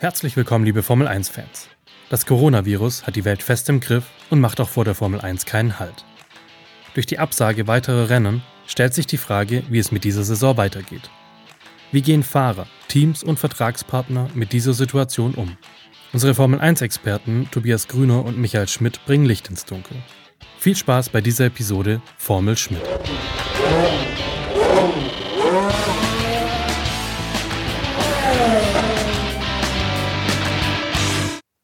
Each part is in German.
Herzlich willkommen, liebe Formel 1-Fans. Das Coronavirus hat die Welt fest im Griff und macht auch vor der Formel 1 keinen Halt. Durch die Absage weiterer Rennen stellt sich die Frage, wie es mit dieser Saison weitergeht. Wie gehen Fahrer, Teams und Vertragspartner mit dieser Situation um? Unsere Formel 1-Experten Tobias Grüner und Michael Schmidt bringen Licht ins Dunkel. Viel Spaß bei dieser Episode Formel Schmidt.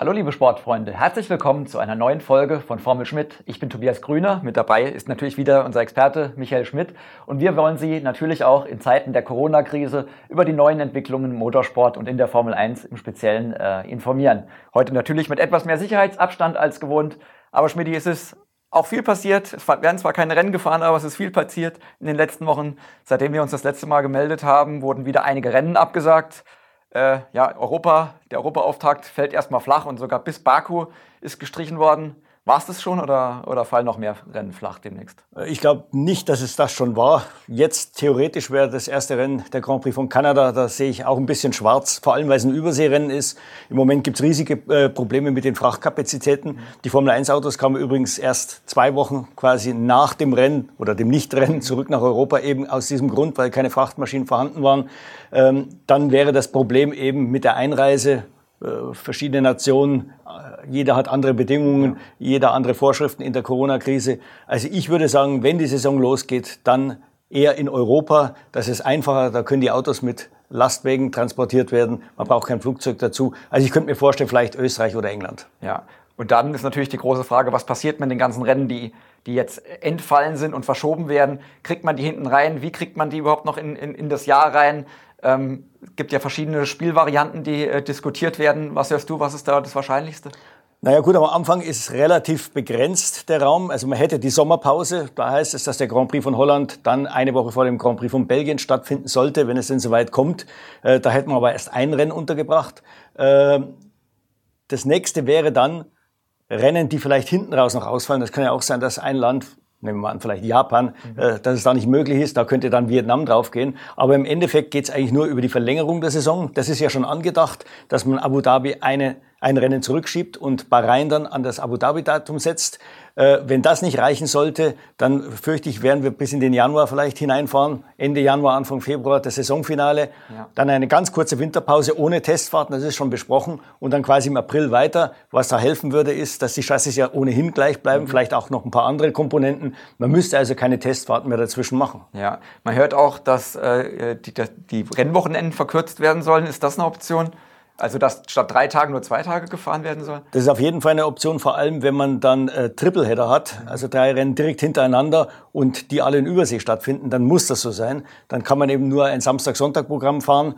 Hallo liebe Sportfreunde, herzlich willkommen zu einer neuen Folge von Formel Schmidt. Ich bin Tobias Grüner, mit dabei ist natürlich wieder unser Experte Michael Schmidt und wir wollen Sie natürlich auch in Zeiten der Corona-Krise über die neuen Entwicklungen im Motorsport und in der Formel 1 im Speziellen äh, informieren. Heute natürlich mit etwas mehr Sicherheitsabstand als gewohnt, aber Schmidt, es ist auch viel passiert. Es werden zwar keine Rennen gefahren, aber es ist viel passiert in den letzten Wochen. Seitdem wir uns das letzte Mal gemeldet haben, wurden wieder einige Rennen abgesagt äh, ja, Europa, der Europaauftakt fällt erstmal flach und sogar bis Baku ist gestrichen worden. War es das schon oder, oder fallen noch mehr Rennen flach demnächst? Äh, ich glaube nicht, dass es das schon war. Jetzt theoretisch wäre das erste Rennen der Grand Prix von Kanada. Da sehe ich auch ein bisschen schwarz, vor allem weil es ein Überseerennen ist. Im Moment gibt es riesige äh, Probleme mit den Frachtkapazitäten. Die Formel 1 Autos kamen übrigens erst zwei Wochen quasi nach dem Rennen oder dem Nichtrennen zurück nach Europa, eben aus diesem Grund, weil keine Frachtmaschinen vorhanden waren. Ähm, dann wäre das Problem eben mit der Einreise äh, verschiedene Nationen, jeder hat andere Bedingungen, jeder andere Vorschriften in der Corona-Krise. Also ich würde sagen, wenn die Saison losgeht, dann eher in Europa. Das ist einfacher, da können die Autos mit Lastwagen transportiert werden. Man braucht kein Flugzeug dazu. Also ich könnte mir vorstellen, vielleicht Österreich oder England. Ja. Und dann ist natürlich die große Frage, was passiert mit den ganzen Rennen, die, die jetzt entfallen sind und verschoben werden? Kriegt man die hinten rein? Wie kriegt man die überhaupt noch in, in, in das Jahr rein? Ähm, gibt ja verschiedene Spielvarianten, die äh, diskutiert werden. Was hörst du, was ist da das Wahrscheinlichste? Naja gut, am Anfang ist relativ begrenzt, der Raum. Also man hätte die Sommerpause. Da heißt es, dass der Grand Prix von Holland dann eine Woche vor dem Grand Prix von Belgien stattfinden sollte, wenn es denn soweit kommt. Äh, da hätten wir aber erst ein Rennen untergebracht. Äh, das nächste wäre dann Rennen, die vielleicht hinten raus noch ausfallen. Das kann ja auch sein, dass ein Land nehmen wir mal an, vielleicht Japan, mhm. äh, dass es da nicht möglich ist, da könnte dann Vietnam draufgehen. Aber im Endeffekt geht es eigentlich nur über die Verlängerung der Saison. Das ist ja schon angedacht, dass man Abu Dhabi eine ein Rennen zurückschiebt und Bahrain dann an das Abu Dhabi-Datum setzt. Äh, wenn das nicht reichen sollte, dann fürchte ich, werden wir bis in den Januar vielleicht hineinfahren. Ende Januar, Anfang Februar das Saisonfinale. Ja. Dann eine ganz kurze Winterpause ohne Testfahrten, das ist schon besprochen. Und dann quasi im April weiter. Was da helfen würde, ist, dass die Chassis ja ohnehin gleich bleiben, mhm. vielleicht auch noch ein paar andere Komponenten. Man müsste also keine Testfahrten mehr dazwischen machen. Ja, man hört auch, dass äh, die, die Rennwochenenden verkürzt werden sollen. Ist das eine Option? Also dass statt drei Tagen nur zwei Tage gefahren werden soll? Das ist auf jeden Fall eine Option, vor allem wenn man dann äh, Tripleheader hat, also drei Rennen direkt hintereinander und die alle in Übersee stattfinden, dann muss das so sein. Dann kann man eben nur ein Samstag-Sonntag-Programm fahren.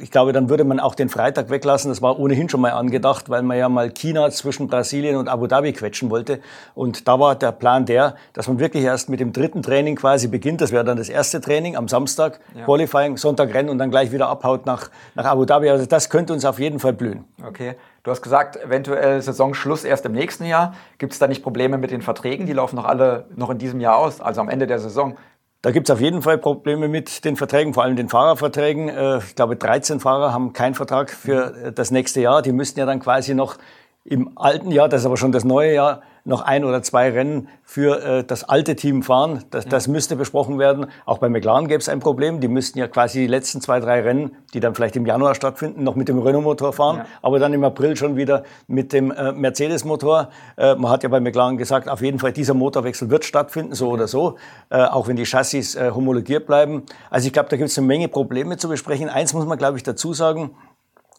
Ich glaube, dann würde man auch den Freitag weglassen. Das war ohnehin schon mal angedacht, weil man ja mal China zwischen Brasilien und Abu Dhabi quetschen wollte. Und da war der Plan der, dass man wirklich erst mit dem dritten Training quasi beginnt. Das wäre dann das erste Training am Samstag, ja. Qualifying, Sonntag Rennen und dann gleich wieder abhaut nach, nach Abu Dhabi. Also das könnte uns auf jeden Fall blühen. Okay. Du hast gesagt, eventuell Saisonschluss erst im nächsten Jahr. Gibt es da nicht Probleme mit den Verträgen? Die laufen noch alle noch in diesem Jahr aus, also am Ende der Saison. Da gibt es auf jeden Fall Probleme mit den Verträgen, vor allem den Fahrerverträgen. Äh, ich glaube, 13 Fahrer haben keinen Vertrag für äh, das nächste Jahr. Die müssten ja dann quasi noch im alten Jahr, das ist aber schon das neue Jahr, noch ein oder zwei Rennen für äh, das alte Team fahren. Das, das müsste besprochen werden. Auch bei McLaren gäbe es ein Problem. Die müssten ja quasi die letzten zwei, drei Rennen, die dann vielleicht im Januar stattfinden, noch mit dem Renault-Motor fahren, ja. aber dann im April schon wieder mit dem äh, Mercedes-Motor. Äh, man hat ja bei McLaren gesagt, auf jeden Fall dieser Motorwechsel wird stattfinden, so oder so, äh, auch wenn die Chassis äh, homologiert bleiben. Also ich glaube, da gibt es eine Menge Probleme zu besprechen. Eins muss man, glaube ich, dazu sagen.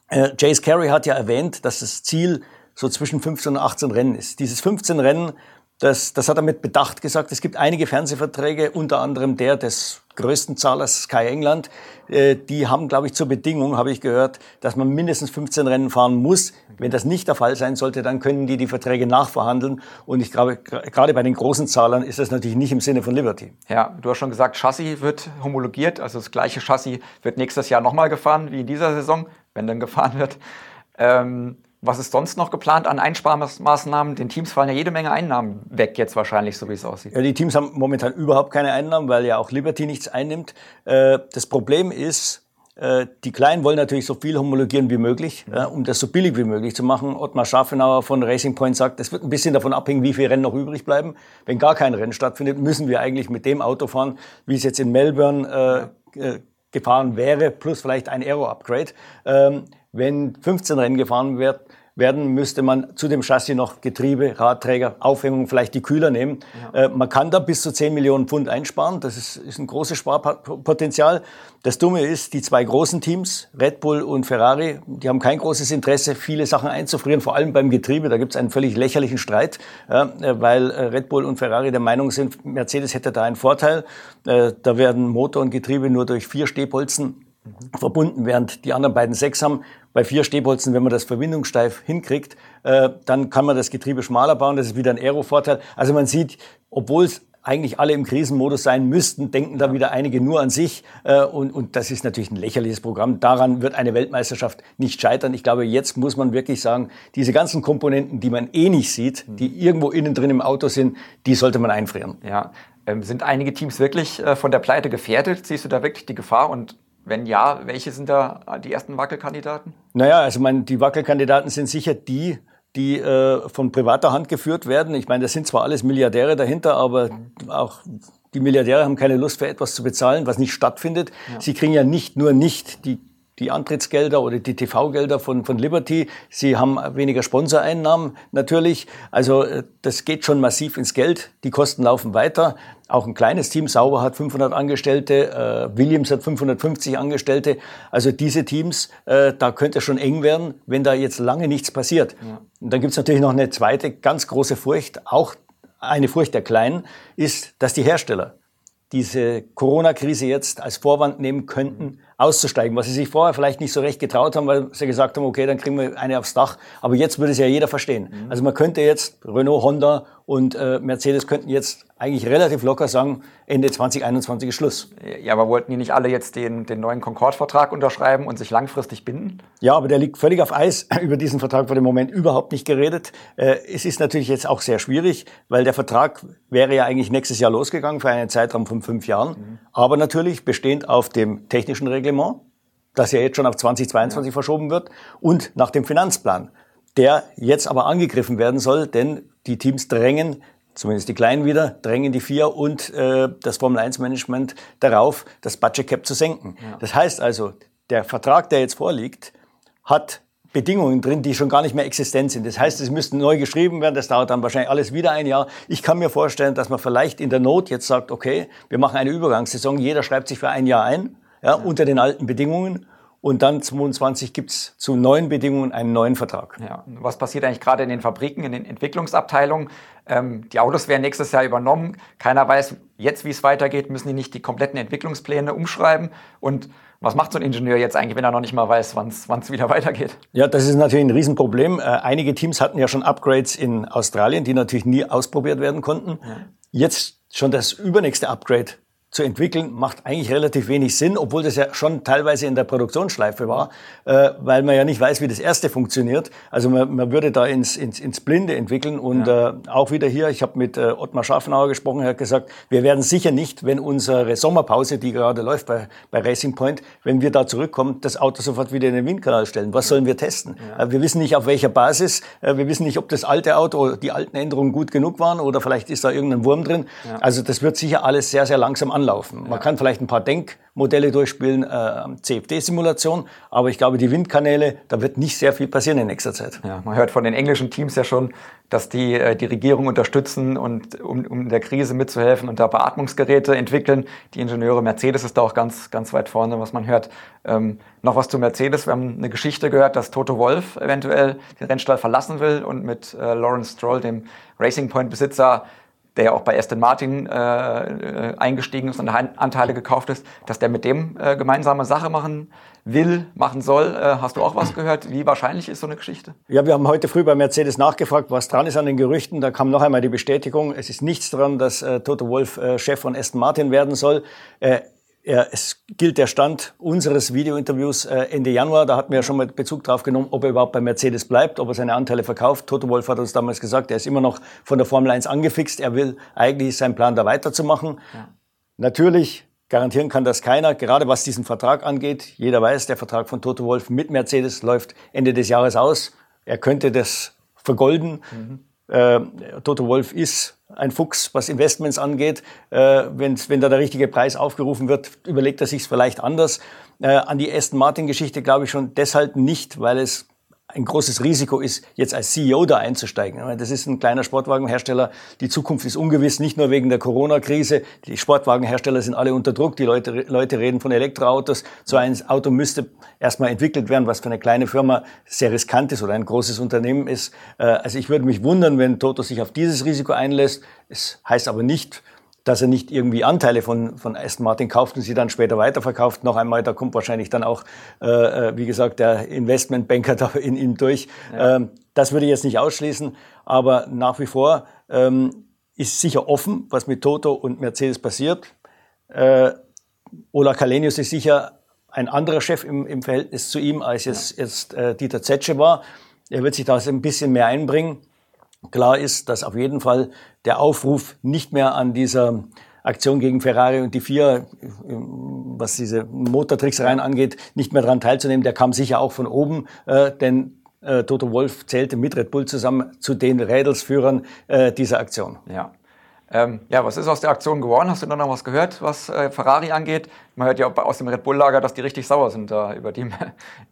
Äh, Jace Carey hat ja erwähnt, dass das Ziel so zwischen 15 und 18 Rennen ist. Dieses 15 Rennen, das, das hat er mit Bedacht gesagt. Es gibt einige Fernsehverträge, unter anderem der des größten Zahlers Sky England. Äh, die haben, glaube ich, zur Bedingung, habe ich gehört, dass man mindestens 15 Rennen fahren muss. Wenn das nicht der Fall sein sollte, dann können die die Verträge nachverhandeln. Und ich glaube, gerade bei den großen Zahlern ist das natürlich nicht im Sinne von Liberty. Ja, du hast schon gesagt, Chassis wird homologiert. Also das gleiche Chassis wird nächstes Jahr nochmal gefahren wie in dieser Saison, wenn dann gefahren wird. Ähm was ist sonst noch geplant an Einsparmaßnahmen? Den Teams fallen ja jede Menge Einnahmen weg jetzt wahrscheinlich, so wie es aussieht. Ja, die Teams haben momentan überhaupt keine Einnahmen, weil ja auch Liberty nichts einnimmt. Äh, das Problem ist, Äh, die Kleinen wollen natürlich so viel homologieren wie möglich, mhm. um das so billig wie möglich zu machen. Ottmar Scharfenauer von Racing Point sagt, es wird ein bisschen davon abhängen, wie viele Rennen noch übrig bleiben. Wenn gar kein Rennen stattfindet, müssen wir eigentlich mit dem Auto fahren, wie es jetzt in Melbourne äh, äh gefahren wäre, plus vielleicht ein Aero-Upgrade. Ähm, wenn 15 Rennen gefahren wird, werden, müsste man zu dem Chassis noch Getriebe, Radträger, Aufhängung, vielleicht die Kühler nehmen. Ja. Äh, man kann da bis zu 10 Millionen Pfund einsparen. Das ist, ist ein großes Sparpotenzial. Das Dumme ist, die zwei großen Teams, Red Bull und Ferrari, die haben kein großes Interesse, viele Sachen einzufrieren, vor allem beim Getriebe. Da gibt es einen völlig lächerlichen Streit, äh, weil äh, Red Bull und Ferrari der Meinung sind, Mercedes hätte da einen Vorteil. Äh, da werden Motor und Getriebe nur durch vier Stehbolzen mhm. verbunden, während die anderen beiden sechs haben. Bei vier Stehbolzen, wenn man das verbindungssteif hinkriegt, äh, dann kann man das Getriebe schmaler bauen. Das ist wieder ein Aero-Vorteil. Also man sieht, obwohl es eigentlich alle im Krisenmodus sein müssten, denken da wieder einige nur an sich. Äh, und, und das ist natürlich ein lächerliches Programm. Daran wird eine Weltmeisterschaft nicht scheitern. Ich glaube, jetzt muss man wirklich sagen, diese ganzen Komponenten, die man eh nicht sieht, die irgendwo innen drin im Auto sind, die sollte man einfrieren. Ja. Ähm, sind einige Teams wirklich äh, von der Pleite gefährdet? Siehst du da wirklich die Gefahr? Und wenn ja, welche sind da die ersten Wackelkandidaten? Naja, also mein, die Wackelkandidaten sind sicher die, die äh, von privater Hand geführt werden. Ich meine, das sind zwar alles Milliardäre dahinter, aber auch die Milliardäre haben keine Lust für etwas zu bezahlen, was nicht stattfindet. Ja. Sie kriegen ja nicht nur nicht die die Antrittsgelder oder die TV-Gelder von, von Liberty. Sie haben weniger Sponsoreinnahmen natürlich. Also äh, das geht schon massiv ins Geld. Die Kosten laufen weiter. Auch ein kleines Team, Sauber hat 500 Angestellte, äh, Williams hat 550 Angestellte. Also diese Teams, äh, da könnte es schon eng werden, wenn da jetzt lange nichts passiert. Ja. Und dann gibt es natürlich noch eine zweite ganz große Furcht, auch eine Furcht der Kleinen, ist, dass die Hersteller diese Corona-Krise jetzt als Vorwand nehmen könnten, auszusteigen, was sie sich vorher vielleicht nicht so recht getraut haben, weil sie gesagt haben, okay, dann kriegen wir eine aufs Dach. Aber jetzt würde es ja jeder verstehen. Mhm. Also man könnte jetzt Renault, Honda und äh, Mercedes könnten jetzt eigentlich relativ locker sagen, Ende 2021 ist Schluss. Ja, aber wollten die nicht alle jetzt den, den neuen Concorde-Vertrag unterschreiben und sich langfristig binden? Ja, aber der liegt völlig auf Eis. Über diesen Vertrag wird im Moment überhaupt nicht geredet. Äh, es ist natürlich jetzt auch sehr schwierig, weil der Vertrag wäre ja eigentlich nächstes Jahr losgegangen für einen Zeitraum von fünf Jahren. Mhm. Aber natürlich bestehend auf dem technischen Reglement, das ja jetzt schon auf 2022 ja. verschoben wird, und nach dem Finanzplan der jetzt aber angegriffen werden soll, denn die Teams drängen zumindest die Kleinen wieder, drängen die vier und äh, das Formel-1-Management darauf, das Budget Cap zu senken. Ja. Das heißt also, der Vertrag, der jetzt vorliegt, hat Bedingungen drin, die schon gar nicht mehr existent sind. Das heißt, es müsste neu geschrieben werden. Das dauert dann wahrscheinlich alles wieder ein Jahr. Ich kann mir vorstellen, dass man vielleicht in der Not jetzt sagt, okay, wir machen eine Übergangssaison. Jeder schreibt sich für ein Jahr ein, ja, ja. unter den alten Bedingungen. Und dann 22 gibt's zu neuen Bedingungen einen neuen Vertrag. Ja. Was passiert eigentlich gerade in den Fabriken, in den Entwicklungsabteilungen? Ähm, die Autos werden nächstes Jahr übernommen. Keiner weiß jetzt, wie es weitergeht. Müssen die nicht die kompletten Entwicklungspläne umschreiben? Und was macht so ein Ingenieur jetzt eigentlich, wenn er noch nicht mal weiß, wann es wieder weitergeht? Ja, das ist natürlich ein Riesenproblem. Äh, einige Teams hatten ja schon Upgrades in Australien, die natürlich nie ausprobiert werden konnten. Ja. Jetzt schon das übernächste Upgrade zu entwickeln, macht eigentlich relativ wenig Sinn, obwohl das ja schon teilweise in der Produktionsschleife war, äh, weil man ja nicht weiß, wie das erste funktioniert. Also man, man würde da ins, ins, ins Blinde entwickeln und ja. äh, auch wieder hier, ich habe mit äh, Ottmar Scharfenauer gesprochen, er hat gesagt, wir werden sicher nicht, wenn unsere Sommerpause, die gerade läuft bei, bei Racing Point, wenn wir da zurückkommen, das Auto sofort wieder in den Windkanal stellen. Was sollen wir testen? Ja. Äh, wir wissen nicht, auf welcher Basis, äh, wir wissen nicht, ob das alte Auto oder die alten Änderungen gut genug waren oder vielleicht ist da irgendein Wurm drin. Ja. Also das wird sicher alles sehr, sehr langsam anlaufen anlaufen. Man ja. kann vielleicht ein paar Denkmodelle durchspielen, äh, CFD-Simulation, aber ich glaube, die Windkanäle, da wird nicht sehr viel passieren in nächster Zeit. Ja, man hört von den englischen Teams ja schon, dass die äh, die Regierung unterstützen und um, um der Krise mitzuhelfen und da Beatmungsgeräte entwickeln. Die Ingenieure Mercedes ist da auch ganz, ganz weit vorne, was man hört. Ähm, noch was zu Mercedes. Wir haben eine Geschichte gehört, dass Toto Wolf eventuell den Rennstall verlassen will und mit äh, Lawrence Stroll, dem Racing Point Besitzer, der ja auch bei Aston Martin äh, äh, eingestiegen ist und Anteile gekauft ist, dass der mit dem äh, gemeinsame Sache machen will, machen soll. Äh, hast du auch was gehört? Wie wahrscheinlich ist so eine Geschichte? Ja, wir haben heute früh bei Mercedes nachgefragt, was dran ist an den Gerüchten. Da kam noch einmal die Bestätigung, es ist nichts dran, dass äh, Toto Wolf äh, Chef von Aston Martin werden soll. Es gilt der Stand unseres Videointerviews äh, Ende Januar. Da hatten wir ja schon mal Bezug drauf genommen, ob er überhaupt bei Mercedes bleibt, ob er seine Anteile verkauft. Toto Wolf hat uns damals gesagt, er ist immer noch von der Formel 1 angefixt. Er will eigentlich seinen Plan da weiterzumachen. Ja. Natürlich Garantieren kann das keiner, gerade was diesen Vertrag angeht. Jeder weiß, der Vertrag von Toto Wolf mit Mercedes läuft Ende des Jahres aus. Er könnte das vergolden. Mhm. Äh, Toto Wolf ist ein Fuchs, was Investments angeht. Äh, wenn da der richtige Preis aufgerufen wird, überlegt er sich vielleicht anders. Äh, an die Aston Martin-Geschichte glaube ich schon deshalb nicht, weil es ein großes Risiko ist, jetzt als CEO da einzusteigen. Das ist ein kleiner Sportwagenhersteller. Die Zukunft ist ungewiss, nicht nur wegen der Corona-Krise. Die Sportwagenhersteller sind alle unter Druck. Die Leute, Leute reden von Elektroautos. So ein Auto müsste erstmal entwickelt werden, was für eine kleine Firma sehr riskant ist oder ein großes Unternehmen ist. Äh, also ich würde mich wundern, wenn Toto sich auf dieses Risiko einlässt. Es heißt aber nicht, dass er nicht irgendwie Anteile von, von Aston Martin kauft und sie dann später weiterverkauft. Noch einmal, da kommt wahrscheinlich dann auch, äh, äh, wie gesagt, der Investmentbanker da in ihm durch. Ja. Ähm, das würde ich jetzt nicht ausschließen, aber nach wie vor ähm, ist sicher offen, was mit Toto und Mercedes passiert. Äh, Ola Kalenius ist sicher ein anderer Chef im, im Verhältnis zu ihm, als es ja. jetzt äh, Dieter Zetsche war. Er wird sich da ein bisschen mehr einbringen. Klar ist, dass auf jeden Fall der Aufruf nicht mehr an dieser Aktion gegen Ferrari und die vier, was diese Motortricksereien angeht, nicht mehr daran teilzunehmen, der kam sicher auch von oben, äh, denn äh, Toto Wolf zählte mit Red Bull zusammen zu den Rädelsführern äh, dieser Aktion. Ja. Ähm, ja, was ist aus der Aktion geworden? Hast du da noch was gehört, was äh, Ferrari angeht? Man hört ja aus dem Red Bull-Lager, dass die richtig sauer sind da über die,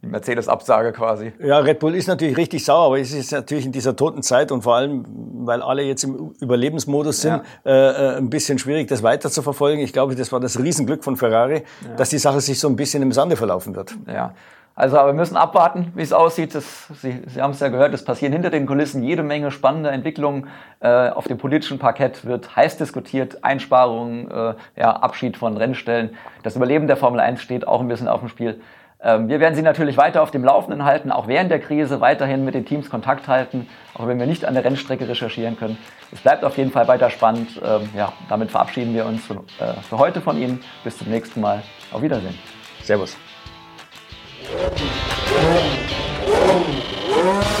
die Mercedes-Absage quasi. Ja, Red Bull ist natürlich richtig sauer, aber es ist natürlich in dieser toten Zeit und vor allem, weil alle jetzt im Überlebensmodus sind, ja. äh, äh ein bisschen schwierig, das weiter zu verfolgen. Ich glaube, das war das Riesenglück von Ferrari, ja. dass die Sache sich so ein bisschen im Sande verlaufen wird. Ja. Also, aber wir müssen abwarten, wie es aussieht. Das, Sie, Sie haben es ja gehört, es passieren hinter den Kulissen jede Menge spannende Entwicklungen. Äh, auf dem politischen Parkett wird heiß diskutiert, Einsparungen, äh, ja, Abschied von Rennstellen. Das Überleben der Formel 1 steht auch ein bisschen auf dem Spiel. Ähm, wir werden Sie natürlich weiter auf dem Laufenden halten, auch während der Krise weiterhin mit den Teams Kontakt halten, auch wenn wir nicht an der Rennstrecke recherchieren können. Es bleibt auf jeden Fall weiter spannend. Ähm, ja, damit verabschieden wir uns für, äh, für heute von Ihnen. Bis zum nächsten Mal. Auf Wiedersehen. Servus. Oh, oh, oh, oh.